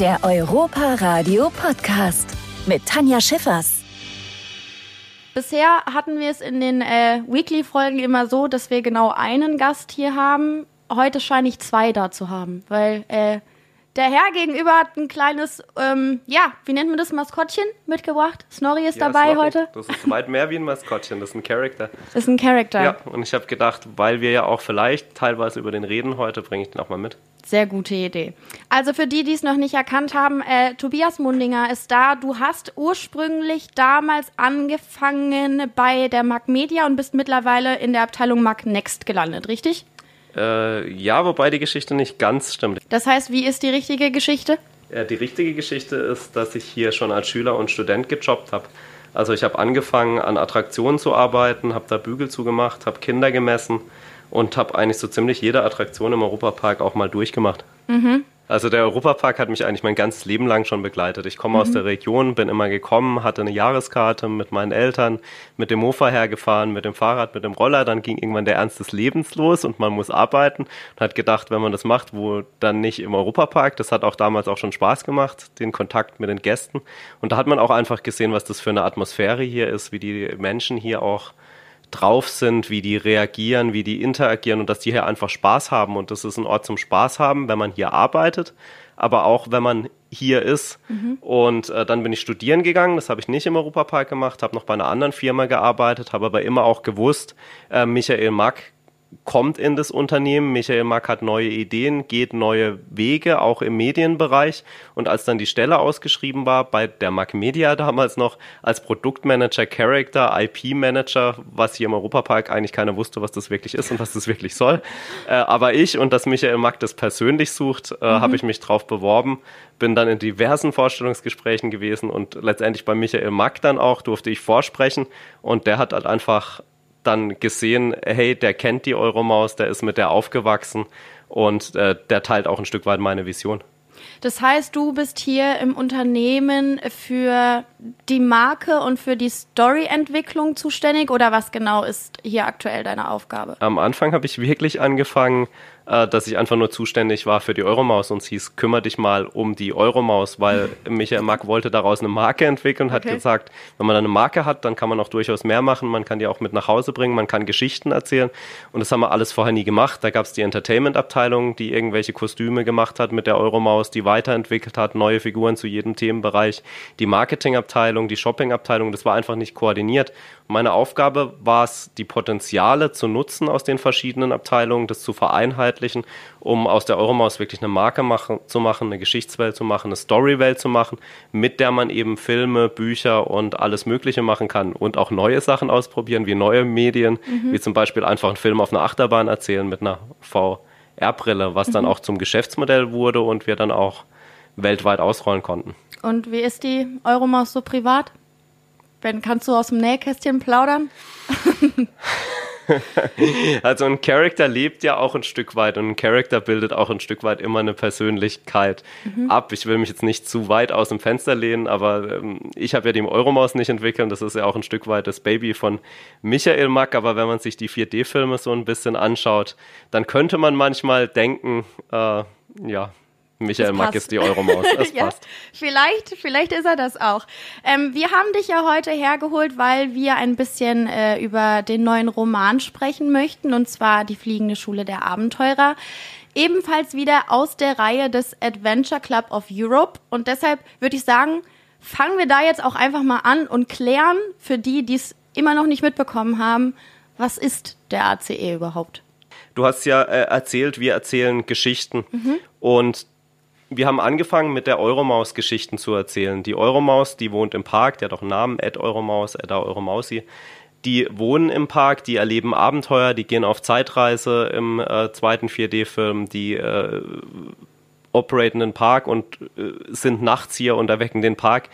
Der Europa Radio Podcast mit Tanja Schiffers. Bisher hatten wir es in den äh, Weekly-Folgen immer so, dass wir genau einen Gast hier haben. Heute scheine ich zwei da zu haben, weil äh, der Herr gegenüber hat ein kleines, ähm, ja, wie nennt man das, Maskottchen mitgebracht. Snorri ist ja, dabei Snorri. heute. Das ist weit mehr wie ein Maskottchen, das ist ein Charakter. Das ist ein Charakter. Ja, und ich habe gedacht, weil wir ja auch vielleicht teilweise über den reden heute, bringe ich den auch mal mit. Sehr gute Idee. Also für die, die es noch nicht erkannt haben, äh, Tobias Mundinger ist da. Du hast ursprünglich damals angefangen bei der Mac Media und bist mittlerweile in der Abteilung Mac Next gelandet, richtig? Äh, ja, wobei die Geschichte nicht ganz stimmt. Das heißt, wie ist die richtige Geschichte? Äh, die richtige Geschichte ist, dass ich hier schon als Schüler und Student gejobbt habe. Also ich habe angefangen an Attraktionen zu arbeiten, habe da Bügel zugemacht, habe Kinder gemessen und habe eigentlich so ziemlich jede Attraktion im Europapark auch mal durchgemacht. Mhm. Also der Europapark hat mich eigentlich mein ganzes Leben lang schon begleitet. Ich komme mhm. aus der Region, bin immer gekommen, hatte eine Jahreskarte mit meinen Eltern, mit dem Mofa hergefahren, mit dem Fahrrad, mit dem Roller. Dann ging irgendwann der Ernst des Lebens los und man muss arbeiten. Und hat gedacht, wenn man das macht, wo dann nicht im Europapark. Das hat auch damals auch schon Spaß gemacht, den Kontakt mit den Gästen. Und da hat man auch einfach gesehen, was das für eine Atmosphäre hier ist, wie die Menschen hier auch drauf sind, wie die reagieren, wie die interagieren und dass die hier einfach Spaß haben. Und das ist ein Ort zum Spaß haben, wenn man hier arbeitet, aber auch wenn man hier ist. Mhm. Und äh, dann bin ich studieren gegangen, das habe ich nicht im Europapark gemacht, habe noch bei einer anderen Firma gearbeitet, habe aber immer auch gewusst, äh, Michael Mack kommt in das Unternehmen. Michael Mack hat neue Ideen, geht neue Wege, auch im Medienbereich. Und als dann die Stelle ausgeschrieben war, bei der Mack Media damals noch, als Produktmanager, Character, IP-Manager, was hier im Europapark eigentlich keiner wusste, was das wirklich ist und was das wirklich soll. Äh, aber ich und dass Michael Mack das persönlich sucht, äh, mhm. habe ich mich drauf beworben. Bin dann in diversen Vorstellungsgesprächen gewesen und letztendlich bei Michael Mack dann auch durfte ich vorsprechen. Und der hat halt einfach dann gesehen, hey, der kennt die Euromaus, der ist mit der aufgewachsen und äh, der teilt auch ein Stück weit meine Vision. Das heißt, du bist hier im Unternehmen für die Marke und für die Storyentwicklung zuständig oder was genau ist hier aktuell deine Aufgabe? Am Anfang habe ich wirklich angefangen, dass ich einfach nur zuständig war für die Euromaus und es hieß, kümmere dich mal um die Euromaus, weil Michael Mack wollte daraus eine Marke entwickeln und okay. hat gesagt, wenn man eine Marke hat, dann kann man auch durchaus mehr machen, man kann die auch mit nach Hause bringen, man kann Geschichten erzählen und das haben wir alles vorher nie gemacht. Da gab es die Entertainment-Abteilung, die irgendwelche Kostüme gemacht hat mit der Euromaus, die weiterentwickelt hat, neue Figuren zu jedem Themenbereich, die Marketing-Abteilung, die Shopping-Abteilung, das war einfach nicht koordiniert. Meine Aufgabe war es, die Potenziale zu nutzen aus den verschiedenen Abteilungen, das zu vereinheitlichen, um aus der Euromaus wirklich eine Marke machen, zu machen, eine Geschichtswelt zu machen, eine Storywelt zu machen, mit der man eben Filme, Bücher und alles Mögliche machen kann und auch neue Sachen ausprobieren, wie neue Medien, mhm. wie zum Beispiel einfach einen Film auf einer Achterbahn erzählen mit einer VR-Brille, was mhm. dann auch zum Geschäftsmodell wurde und wir dann auch weltweit ausrollen konnten. Und wie ist die Euromaus so privat? Ben, kannst du aus dem Nähkästchen plaudern? also ein Charakter lebt ja auch ein Stück weit und ein Charakter bildet auch ein Stück weit immer eine Persönlichkeit mhm. ab. Ich will mich jetzt nicht zu weit aus dem Fenster lehnen, aber ähm, ich habe ja die Euromaus nicht entwickelt. Das ist ja auch ein Stück weit das Baby von Michael Mack. Aber wenn man sich die 4D-Filme so ein bisschen anschaut, dann könnte man manchmal denken, äh, ja, Michael Mack ist die Euromaus. Das ja, passt. Vielleicht, vielleicht ist er das auch. Ähm, wir haben dich ja heute hergeholt, weil wir ein bisschen äh, über den neuen Roman sprechen möchten, und zwar Die fliegende Schule der Abenteurer. Ebenfalls wieder aus der Reihe des Adventure Club of Europe. Und deshalb würde ich sagen, fangen wir da jetzt auch einfach mal an und klären für die, die es immer noch nicht mitbekommen haben, was ist der ACE überhaupt? Du hast ja äh, erzählt, wir erzählen Geschichten. Mhm. Und wir haben angefangen mit der Euromaus Geschichten zu erzählen. Die Euromaus, die wohnt im Park, die hat auch einen Namen, Ed Euromaus, Edda Euromausi. Die wohnen im Park, die erleben Abenteuer, die gehen auf Zeitreise im äh, zweiten 4D-Film, die äh, operaten den Park und äh, sind nachts hier und erwecken den Park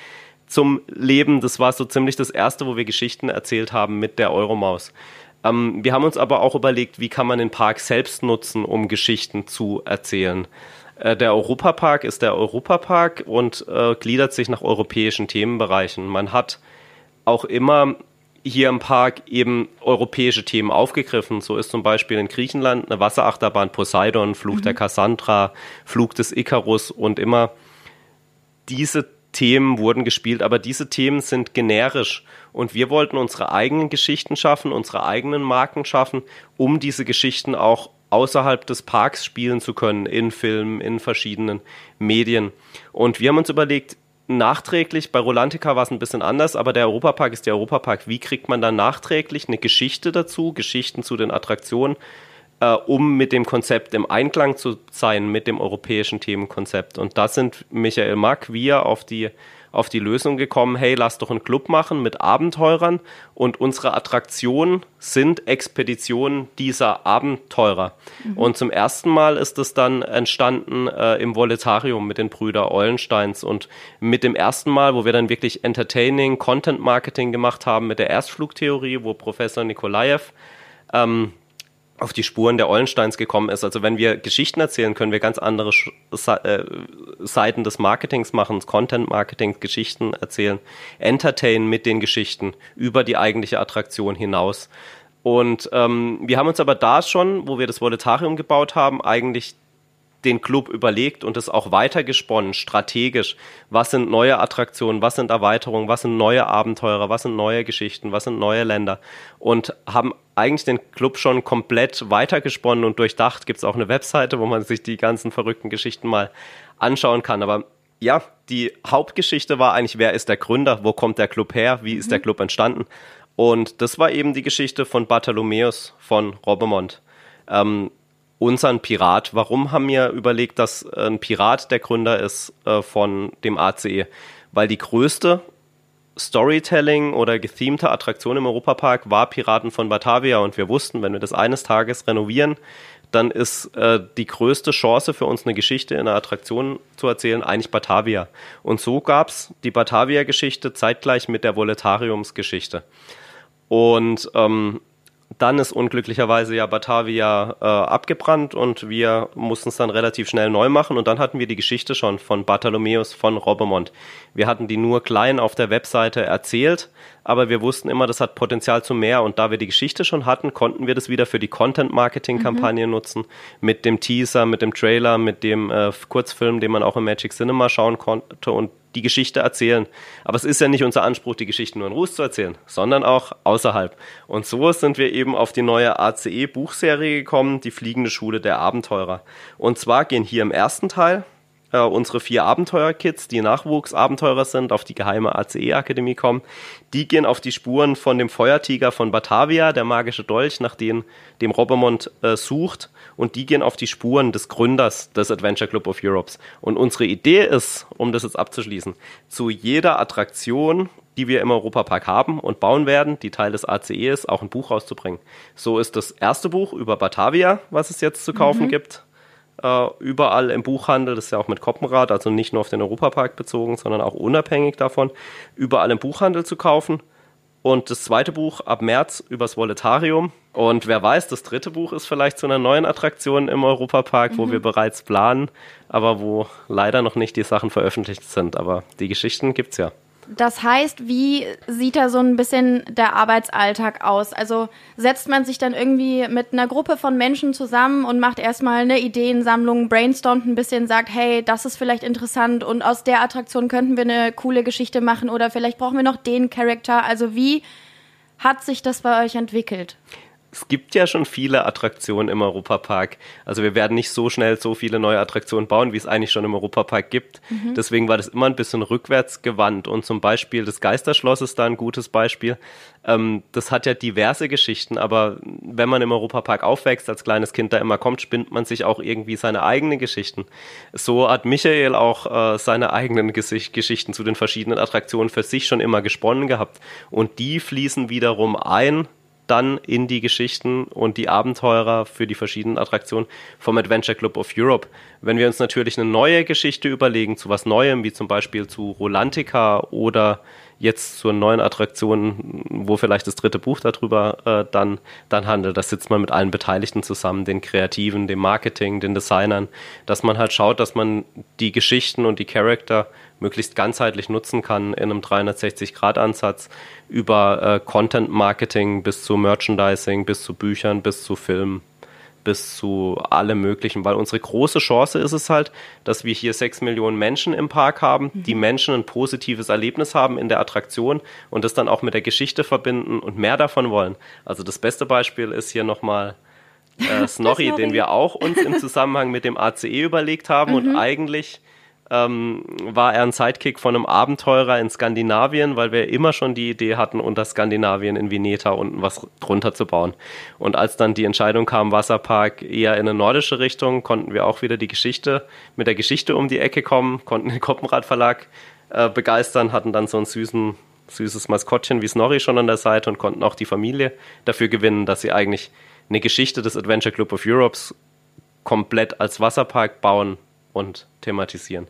zum Leben. Das war so ziemlich das erste, wo wir Geschichten erzählt haben mit der Euromaus. Ähm, wir haben uns aber auch überlegt, wie kann man den Park selbst nutzen, um Geschichten zu erzählen. Äh, der Europapark ist der Europapark und äh, gliedert sich nach europäischen Themenbereichen. Man hat auch immer hier im Park eben europäische Themen aufgegriffen. So ist zum Beispiel in Griechenland eine Wasserachterbahn Poseidon, Flug mhm. der Cassandra, Flug des Icarus und immer diese Themen wurden gespielt, aber diese Themen sind generisch und wir wollten unsere eigenen Geschichten schaffen, unsere eigenen Marken schaffen, um diese Geschichten auch außerhalb des Parks spielen zu können, in Filmen, in verschiedenen Medien. Und wir haben uns überlegt, nachträglich, bei Rolantica war es ein bisschen anders, aber der Europapark ist der Europapark. Wie kriegt man dann nachträglich eine Geschichte dazu, Geschichten zu den Attraktionen, äh, um mit dem Konzept im Einklang zu sein, mit dem europäischen Themenkonzept? Und da sind Michael Mack, wir auf die auf die Lösung gekommen, hey, lass doch einen Club machen mit Abenteurern und unsere Attraktion sind Expeditionen dieser Abenteurer. Mhm. Und zum ersten Mal ist es dann entstanden äh, im Voletarium mit den Brüder Eulensteins und mit dem ersten Mal, wo wir dann wirklich Entertaining, Content Marketing gemacht haben mit der Erstflugtheorie, wo Professor Nikolaev ähm, auf die Spuren der Eulensteins gekommen ist. Also wenn wir Geschichten erzählen, können wir ganz andere äh, Seiten des Marketings machen, Content Marketing, Geschichten erzählen, entertain mit den Geschichten über die eigentliche Attraktion hinaus. Und ähm, wir haben uns aber da schon, wo wir das Voletarium gebaut haben, eigentlich den Club überlegt und es auch weitergesponnen, strategisch. Was sind neue Attraktionen, was sind Erweiterungen, was sind neue Abenteurer, was sind neue Geschichten, was sind neue Länder und haben eigentlich den Club schon komplett weitergesponnen und durchdacht. Gibt es auch eine Webseite, wo man sich die ganzen verrückten Geschichten mal anschauen kann. Aber ja, die Hauptgeschichte war eigentlich, wer ist der Gründer, wo kommt der Club her, wie ist mhm. der Club entstanden. Und das war eben die Geschichte von Bartholomäus von Robemont. Ähm, unseren Pirat. Warum haben wir überlegt, dass ein Pirat der Gründer ist äh, von dem ACE? Weil die größte Storytelling oder gethemte Attraktion im Europapark war Piraten von Batavia und wir wussten, wenn wir das eines Tages renovieren, dann ist äh, die größte Chance für uns eine Geschichte in einer Attraktion zu erzählen eigentlich Batavia. Und so gab es die Batavia-Geschichte zeitgleich mit der Voletariumsgeschichte. Und ähm, dann ist unglücklicherweise ja Batavia äh, abgebrannt und wir mussten es dann relativ schnell neu machen und dann hatten wir die Geschichte schon von Bartholomäus von Robemont. Wir hatten die nur klein auf der Webseite erzählt, aber wir wussten immer, das hat Potenzial zu mehr und da wir die Geschichte schon hatten, konnten wir das wieder für die Content-Marketing-Kampagne mhm. nutzen, mit dem Teaser, mit dem Trailer, mit dem äh, Kurzfilm, den man auch im Magic Cinema schauen konnte und die Geschichte erzählen. Aber es ist ja nicht unser Anspruch, die Geschichte nur in Ruß zu erzählen, sondern auch außerhalb. Und so sind wir eben auf die neue ACE-Buchserie gekommen, die Fliegende Schule der Abenteurer. Und zwar gehen hier im ersten Teil äh, unsere vier Abenteuer-Kids, die Nachwuchsabenteurer sind, auf die geheime ACE-Akademie kommen, die gehen auf die Spuren von dem Feuertiger von Batavia, der magische Dolch, nach dem, dem Robbermont äh, sucht. Und die gehen auf die Spuren des Gründers des Adventure Club of Europes. Und unsere Idee ist, um das jetzt abzuschließen, zu jeder Attraktion, die wir im Europapark haben und bauen werden, die Teil des ACE ist, auch ein Buch rauszubringen. So ist das erste Buch über Batavia, was es jetzt zu kaufen mhm. gibt, äh, überall im Buchhandel, das ist ja auch mit Koppenrad, also nicht nur auf den Europapark bezogen, sondern auch unabhängig davon, überall im Buchhandel zu kaufen. Und das zweite Buch ab März übers Voletarium. Und wer weiß, das dritte Buch ist vielleicht zu einer neuen Attraktion im Europapark, mhm. wo wir bereits planen, aber wo leider noch nicht die Sachen veröffentlicht sind. Aber die Geschichten gibt's ja. Das heißt, wie sieht da so ein bisschen der Arbeitsalltag aus? Also setzt man sich dann irgendwie mit einer Gruppe von Menschen zusammen und macht erstmal eine Ideensammlung, brainstormt ein bisschen, sagt, hey, das ist vielleicht interessant und aus der Attraktion könnten wir eine coole Geschichte machen oder vielleicht brauchen wir noch den Charakter. Also wie hat sich das bei euch entwickelt? Es gibt ja schon viele Attraktionen im Europapark. Also wir werden nicht so schnell so viele neue Attraktionen bauen, wie es eigentlich schon im Europapark gibt. Mhm. Deswegen war das immer ein bisschen rückwärts gewandt. Und zum Beispiel das Geisterschloss ist da ein gutes Beispiel. Ähm, das hat ja diverse Geschichten, aber wenn man im Europapark aufwächst, als kleines Kind da immer kommt, spinnt man sich auch irgendwie seine eigenen Geschichten. So hat Michael auch äh, seine eigenen Gesicht Geschichten zu den verschiedenen Attraktionen für sich schon immer gesponnen gehabt. Und die fließen wiederum ein dann in die Geschichten und die Abenteurer für die verschiedenen Attraktionen vom Adventure Club of Europe. Wenn wir uns natürlich eine neue Geschichte überlegen, zu was Neuem, wie zum Beispiel zu Rolantica oder jetzt zur neuen Attraktion, wo vielleicht das dritte Buch darüber äh, dann, dann handelt, da sitzt man mit allen Beteiligten zusammen, den Kreativen, dem Marketing, den Designern, dass man halt schaut, dass man die Geschichten und die Charakter möglichst ganzheitlich nutzen kann in einem 360-Grad-Ansatz über äh, Content-Marketing bis zu Merchandising, bis zu Büchern, bis zu Filmen. bis zu allem Möglichen, weil unsere große Chance ist es halt, dass wir hier sechs Millionen Menschen im Park haben, mhm. die Menschen ein positives Erlebnis haben in der Attraktion und das dann auch mit der Geschichte verbinden und mehr davon wollen. Also das beste Beispiel ist hier nochmal äh, Snorri, den wir auch uns im Zusammenhang mit dem ACE überlegt haben mhm. und eigentlich ähm, war er ein Sidekick von einem Abenteurer in Skandinavien, weil wir immer schon die Idee hatten, unter Skandinavien in Vineta unten was drunter zu bauen. Und als dann die Entscheidung kam, Wasserpark eher in eine nordische Richtung, konnten wir auch wieder die Geschichte, mit der Geschichte um die Ecke kommen, konnten den Koppenrad Verlag äh, begeistern, hatten dann so einen süßen, süßes Maskottchen wie Snorri schon an der Seite und konnten auch die Familie dafür gewinnen, dass sie eigentlich eine Geschichte des Adventure Club of Europes komplett als Wasserpark bauen und thematisieren.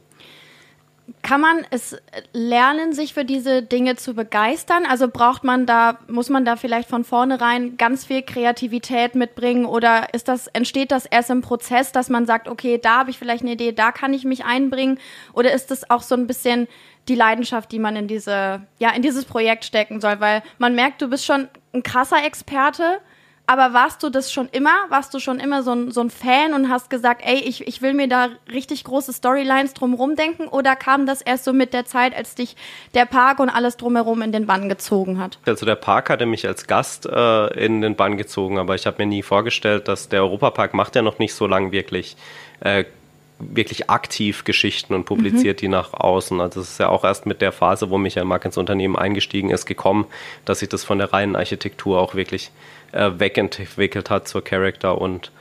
Kann man es lernen, sich für diese Dinge zu begeistern? Also braucht man da, muss man da vielleicht von vornherein ganz viel Kreativität mitbringen oder ist das, entsteht das erst im Prozess, dass man sagt, okay, da habe ich vielleicht eine Idee, da kann ich mich einbringen? Oder ist das auch so ein bisschen die Leidenschaft, die man in diese, ja, in dieses Projekt stecken soll? Weil man merkt, du bist schon ein krasser Experte aber warst du das schon immer? Warst du schon immer so ein, so ein Fan und hast gesagt, ey, ich, ich will mir da richtig große Storylines drumherum denken? Oder kam das erst so mit der Zeit, als dich der Park und alles drumherum in den Bann gezogen hat? Also der Park hatte mich als Gast äh, in den Bann gezogen, aber ich habe mir nie vorgestellt, dass der Europapark macht ja noch nicht so lang wirklich äh, wirklich aktiv Geschichten und publiziert mhm. die nach außen. Also es ist ja auch erst mit der Phase, wo Michael Mark ins Unternehmen eingestiegen ist, gekommen, dass sich das von der reinen Architektur auch wirklich äh, wegentwickelt hat zur Charakter- und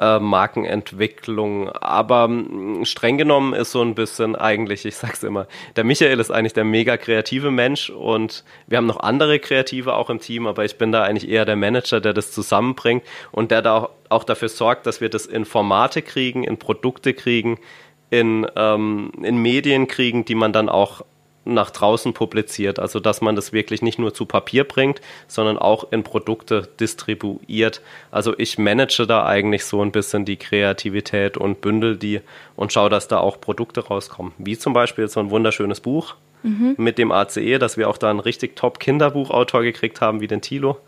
äh, Markenentwicklung. Aber mh, streng genommen ist so ein bisschen eigentlich, ich sag's immer, der Michael ist eigentlich der mega kreative Mensch und wir haben noch andere Kreative auch im Team, aber ich bin da eigentlich eher der Manager, der das zusammenbringt und der da auch, auch dafür sorgt, dass wir das in Formate kriegen, in Produkte kriegen, in, ähm, in Medien kriegen, die man dann auch nach draußen publiziert. Also dass man das wirklich nicht nur zu Papier bringt, sondern auch in Produkte distribuiert. Also ich manage da eigentlich so ein bisschen die Kreativität und bündel die und schaue, dass da auch Produkte rauskommen. Wie zum Beispiel so ein wunderschönes Buch mhm. mit dem ACE, dass wir auch da einen richtig top Kinderbuchautor gekriegt haben, wie den Tilo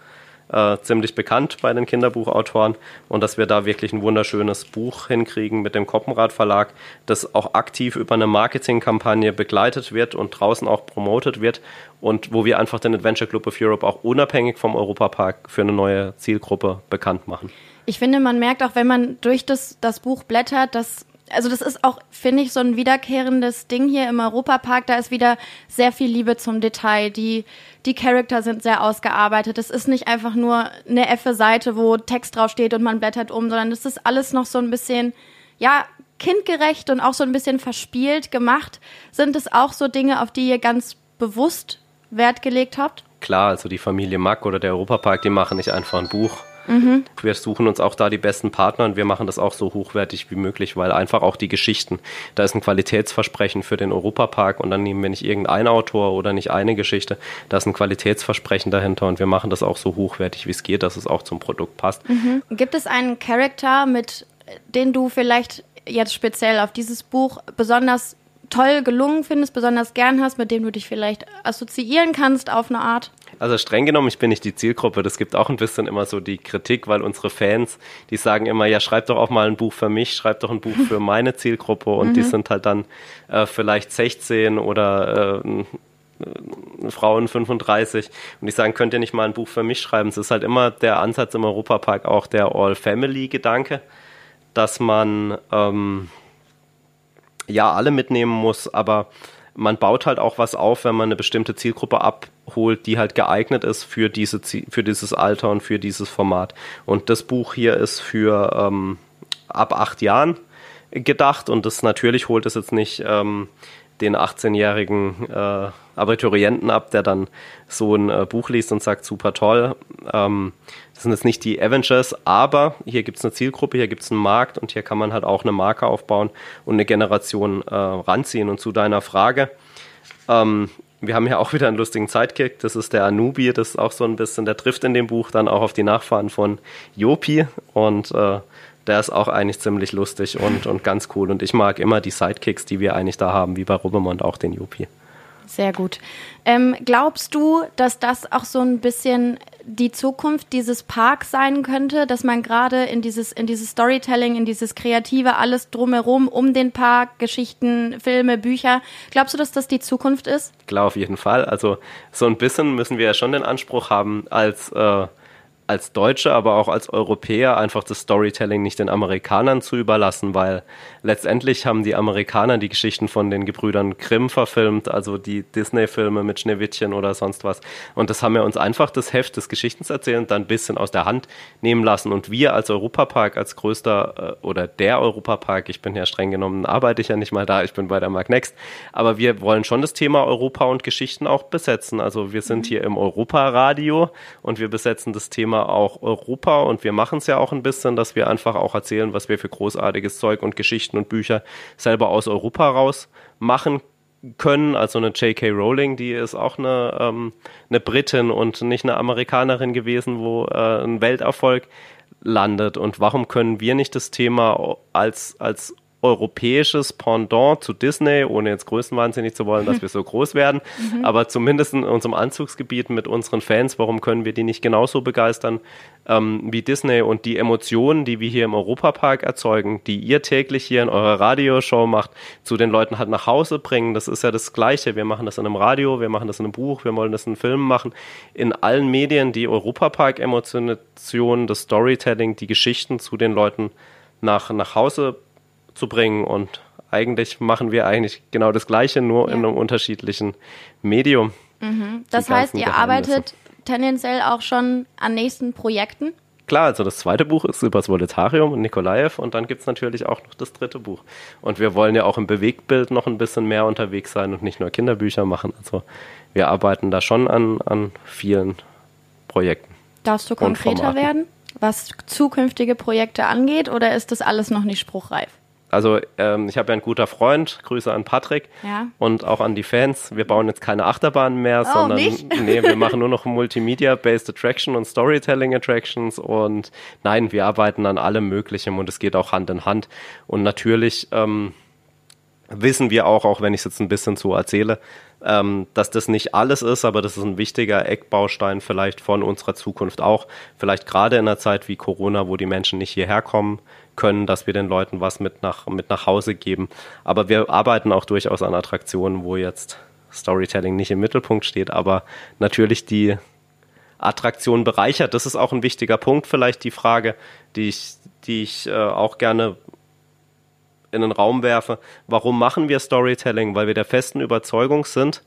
äh, ziemlich bekannt bei den Kinderbuchautoren und dass wir da wirklich ein wunderschönes Buch hinkriegen mit dem Koppenrad Verlag, das auch aktiv über eine Marketingkampagne begleitet wird und draußen auch promotet wird und wo wir einfach den Adventure Club of Europe auch unabhängig vom Europapark für eine neue Zielgruppe bekannt machen. Ich finde, man merkt auch, wenn man durch das, das Buch blättert, dass also das ist auch, finde ich, so ein wiederkehrendes Ding hier im Europapark. Da ist wieder sehr viel Liebe zum Detail. Die, die Charakter sind sehr ausgearbeitet. Es ist nicht einfach nur eine effe Seite, wo Text draufsteht und man blättert um, sondern das ist alles noch so ein bisschen, ja, kindgerecht und auch so ein bisschen verspielt gemacht. Sind es auch so Dinge, auf die ihr ganz bewusst Wert gelegt habt? Klar, also die Familie Mack oder der Europapark, die machen nicht einfach ein Buch Mhm. Wir suchen uns auch da die besten Partner und wir machen das auch so hochwertig wie möglich, weil einfach auch die Geschichten, da ist ein Qualitätsversprechen für den Europapark und dann nehmen wir nicht irgendeinen Autor oder nicht eine Geschichte, da ist ein Qualitätsversprechen dahinter und wir machen das auch so hochwertig wie es geht, dass es auch zum Produkt passt. Mhm. Gibt es einen Charakter, mit den du vielleicht jetzt speziell auf dieses Buch besonders toll gelungen findest, besonders gern hast, mit dem du dich vielleicht assoziieren kannst auf eine Art? Also streng genommen, ich bin nicht die Zielgruppe. Das gibt auch ein bisschen immer so die Kritik, weil unsere Fans, die sagen immer, ja, schreib doch auch mal ein Buch für mich, schreib doch ein Buch für meine Zielgruppe und mhm. die sind halt dann äh, vielleicht 16 oder äh, Frauen 35 und die sagen, könnt ihr nicht mal ein Buch für mich schreiben? Es ist halt immer der Ansatz im Europapark auch der All-Family-Gedanke, dass man ähm, ja alle mitnehmen muss, aber man baut halt auch was auf, wenn man eine bestimmte Zielgruppe abholt, die halt geeignet ist für, diese, für dieses Alter und für dieses Format. Und das Buch hier ist für ähm, ab acht Jahren gedacht und das natürlich holt es jetzt nicht ähm, den 18-jährigen äh, Abiturienten ab, der dann so ein äh, Buch liest und sagt, super toll. Ähm, das sind jetzt nicht die Avengers, aber hier gibt es eine Zielgruppe, hier gibt es einen Markt und hier kann man halt auch eine Marke aufbauen und eine Generation äh, ranziehen. Und zu deiner Frage, ähm, wir haben ja auch wieder einen lustigen Sidekick, das ist der Anubi, das ist auch so ein bisschen, der trifft in dem Buch dann auch auf die Nachfahren von Jopi und äh, der ist auch eigentlich ziemlich lustig und, und ganz cool. Und ich mag immer die Sidekicks, die wir eigentlich da haben, wie bei Rubemont auch den Jopi. Sehr gut. Ähm, glaubst du, dass das auch so ein bisschen die Zukunft dieses Parks sein könnte, dass man gerade in dieses, in dieses Storytelling, in dieses Kreative, alles drumherum, um den Park, Geschichten, Filme, Bücher. Glaubst du, dass das die Zukunft ist? Klar, auf jeden Fall. Also so ein bisschen müssen wir ja schon den Anspruch haben, als äh, als Deutsche, aber auch als Europäer einfach das Storytelling nicht den Amerikanern zu überlassen, weil letztendlich haben die Amerikaner die Geschichten von den Gebrüdern Grimm verfilmt, also die Disney-Filme mit Schneewittchen oder sonst was. Und das haben wir uns einfach das Heft des Geschichtenerzählens dann ein bisschen aus der Hand nehmen lassen. Und wir als Europapark, als größter äh, oder der Europapark, ich bin ja streng genommen, arbeite ich ja nicht mal da, ich bin bei der Mark Next, aber wir wollen schon das Thema Europa und Geschichten auch besetzen. Also wir sind mhm. hier im Europa-Radio und wir besetzen das Thema Thema auch Europa und wir machen es ja auch ein bisschen, dass wir einfach auch erzählen, was wir für großartiges Zeug und Geschichten und Bücher selber aus Europa raus machen können. Also eine J.K. Rowling, die ist auch eine, ähm, eine Britin und nicht eine Amerikanerin gewesen, wo äh, ein Welterfolg landet. Und warum können wir nicht das Thema als, als europäisches Pendant zu Disney, ohne jetzt größenwahnsinnig zu wollen, dass wir so groß werden, mhm. aber zumindest in unserem Anzugsgebiet mit unseren Fans, warum können wir die nicht genauso begeistern ähm, wie Disney und die Emotionen, die wir hier im Europapark erzeugen, die ihr täglich hier in eurer Radioshow macht, zu den Leuten halt nach Hause bringen, das ist ja das Gleiche. Wir machen das in einem Radio, wir machen das in einem Buch, wir wollen das in einem Film machen. In allen Medien die Europapark-Emotionen, das Storytelling, die Geschichten zu den Leuten nach, nach Hause zu bringen. Und eigentlich machen wir eigentlich genau das Gleiche, nur ja. in einem unterschiedlichen Medium. Mhm. Das heißt, ihr arbeitet tendenziell auch schon an nächsten Projekten? Klar, also das zweite Buch ist über das Voletarium und Nikolaev und dann gibt es natürlich auch noch das dritte Buch. Und wir wollen ja auch im Bewegtbild noch ein bisschen mehr unterwegs sein und nicht nur Kinderbücher machen. Also wir arbeiten da schon an, an vielen Projekten. Darfst du konkreter werden, was zukünftige Projekte angeht, oder ist das alles noch nicht spruchreif? Also ähm, ich habe ja einen guter Freund, Grüße an Patrick ja. und auch an die Fans. Wir bauen jetzt keine Achterbahnen mehr, oh, sondern nee, wir machen nur noch Multimedia-based Attraction und Storytelling Attractions und nein, wir arbeiten an allem Möglichen und es geht auch Hand in Hand. Und natürlich ähm, wissen wir auch, auch wenn ich es jetzt ein bisschen so erzähle, ähm, dass das nicht alles ist, aber das ist ein wichtiger Eckbaustein vielleicht von unserer Zukunft auch. Vielleicht gerade in einer Zeit wie Corona, wo die Menschen nicht hierher kommen können, dass wir den Leuten was mit nach, mit nach Hause geben. Aber wir arbeiten auch durchaus an Attraktionen, wo jetzt Storytelling nicht im Mittelpunkt steht, aber natürlich die Attraktion bereichert. Das ist auch ein wichtiger Punkt, vielleicht die Frage, die ich, die ich äh, auch gerne in den Raum werfe. Warum machen wir Storytelling? Weil wir der festen Überzeugung sind,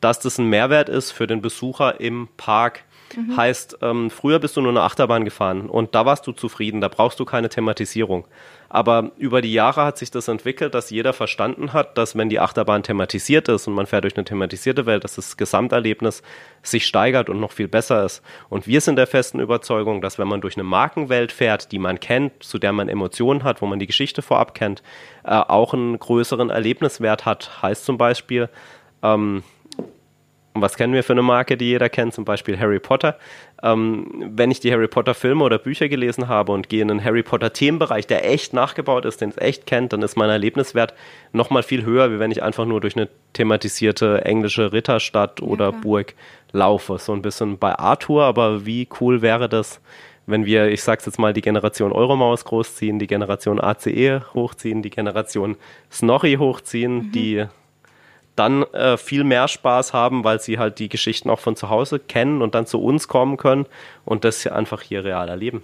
dass das ein Mehrwert ist für den Besucher im Park. Mhm. Heißt, ähm, früher bist du nur eine Achterbahn gefahren und da warst du zufrieden, da brauchst du keine Thematisierung. Aber über die Jahre hat sich das entwickelt, dass jeder verstanden hat, dass wenn die Achterbahn thematisiert ist und man fährt durch eine thematisierte Welt, dass das Gesamterlebnis sich steigert und noch viel besser ist. Und wir sind der festen Überzeugung, dass wenn man durch eine Markenwelt fährt, die man kennt, zu der man Emotionen hat, wo man die Geschichte vorab kennt, äh, auch einen größeren Erlebniswert hat. Heißt zum Beispiel, ähm, was kennen wir für eine Marke, die jeder kennt? Zum Beispiel Harry Potter. Ähm, wenn ich die Harry Potter Filme oder Bücher gelesen habe und gehe in einen Harry Potter Themenbereich, der echt nachgebaut ist, den es echt kennt, dann ist mein Erlebniswert nochmal viel höher, wie wenn ich einfach nur durch eine thematisierte englische Ritterstadt oder ja. Burg laufe. So ein bisschen bei Arthur, aber wie cool wäre das, wenn wir, ich sag's jetzt mal, die Generation Euromaus großziehen, die Generation ACE hochziehen, die Generation Snorri hochziehen, mhm. die dann äh, viel mehr Spaß haben, weil sie halt die Geschichten auch von zu Hause kennen und dann zu uns kommen können und das ja einfach hier real erleben.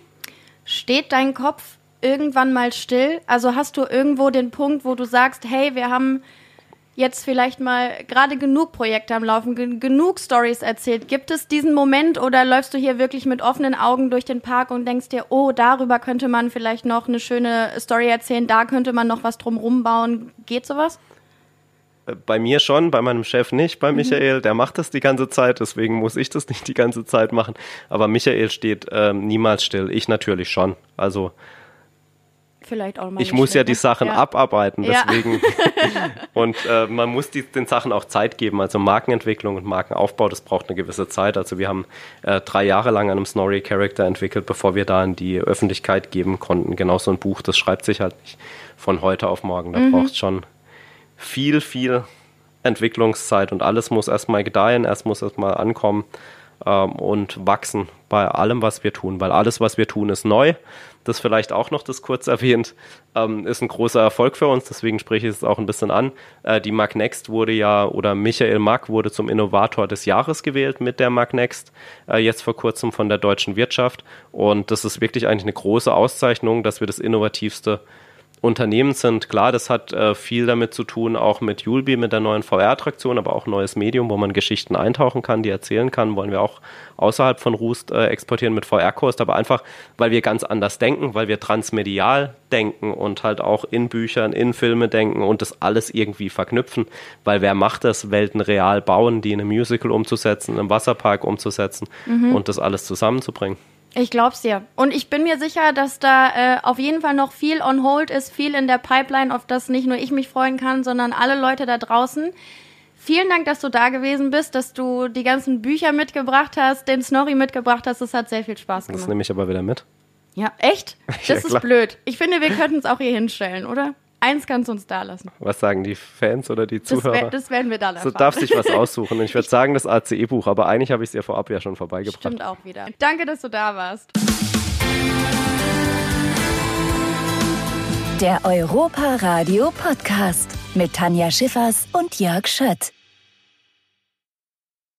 Steht dein Kopf irgendwann mal still? Also hast du irgendwo den Punkt, wo du sagst, hey, wir haben jetzt vielleicht mal gerade genug Projekte am Laufen, gen genug Stories erzählt. Gibt es diesen Moment oder läufst du hier wirklich mit offenen Augen durch den Park und denkst dir, oh, darüber könnte man vielleicht noch eine schöne Story erzählen, da könnte man noch was drum bauen? Geht sowas? Bei mir schon, bei meinem Chef nicht, bei mhm. Michael, der macht das die ganze Zeit, deswegen muss ich das nicht die ganze Zeit machen. Aber Michael steht ähm, niemals still, ich natürlich schon. Also Vielleicht auch mal ich muss ja die Sachen ja. abarbeiten, deswegen. Ja. und äh, man muss die, den Sachen auch Zeit geben. Also Markenentwicklung und Markenaufbau, das braucht eine gewisse Zeit. Also wir haben äh, drei Jahre lang an einem Snorri-Charakter entwickelt, bevor wir da in die Öffentlichkeit geben konnten. Genau so ein Buch, das schreibt sich halt nicht von heute auf morgen. Da mhm. braucht schon viel, viel Entwicklungszeit und alles muss erstmal gedeihen, erst muss erstmal ankommen. ähm, und wachsen bei allem, was wir tun, weil alles, was wir tun, ist neu. Das vielleicht auch noch das kurz erwähnt, ähm, ist ein großer Erfolg für uns, deswegen spreche ich es auch ein bisschen an. Äh, die Magnext wurde ja, oder Michael Mack wurde zum Innovator des Jahres gewählt mit der Magnext, äh, jetzt vor kurzem von der deutschen Wirtschaft. Und das ist wirklich eigentlich eine große Auszeichnung, dass wir das innovativste Unternehmen sind. Klar, das hat äh, viel damit zu tun, auch mit Julbi, mit der neuen VR-Attraktion, aber auch ein neues Medium, wo man Geschichten eintauchen kann, die erzählen kann, wollen wir auch außerhalb von Roost äh, exportieren mit VR-Kurs, aber einfach, weil wir ganz anders denken, weil wir transmedial denken und halt auch in Büchern, in Filme denken und das alles irgendwie verknüpfen, weil wer macht das, Welten real bauen, die in einem Musical umzusetzen, in einem Wasserpark umzusetzen mhm. und das alles zusammenzubringen. Ich glaub's dir. Und ich bin mir sicher, dass da äh, auf jeden Fall noch viel on hold ist, viel in der Pipeline, auf das nicht nur ich mich freuen kann, sondern alle Leute da draußen. Vielen Dank, dass du da gewesen bist, dass du die ganzen Bücher mitgebracht hast, den Snorri mitgebracht hast. Das hat sehr viel Spaß gemacht. Das nehme ich aber wieder mit. Ja, echt? Das ja, ist blöd. Ich finde, wir könnten es auch hier hinstellen, oder? Eins kannst du uns da lassen. Was sagen die Fans oder die Zuhörer? Das, das werden wir dann erfahren. So darf sich was aussuchen. Ich würde sagen, das ACE-Buch, aber eigentlich habe ich es ja vorab ja schon vorbeigebracht. Stimmt auch wieder. Danke, dass du da warst. Der Europa Radio Podcast mit Tanja Schiffers und Jörg Schött.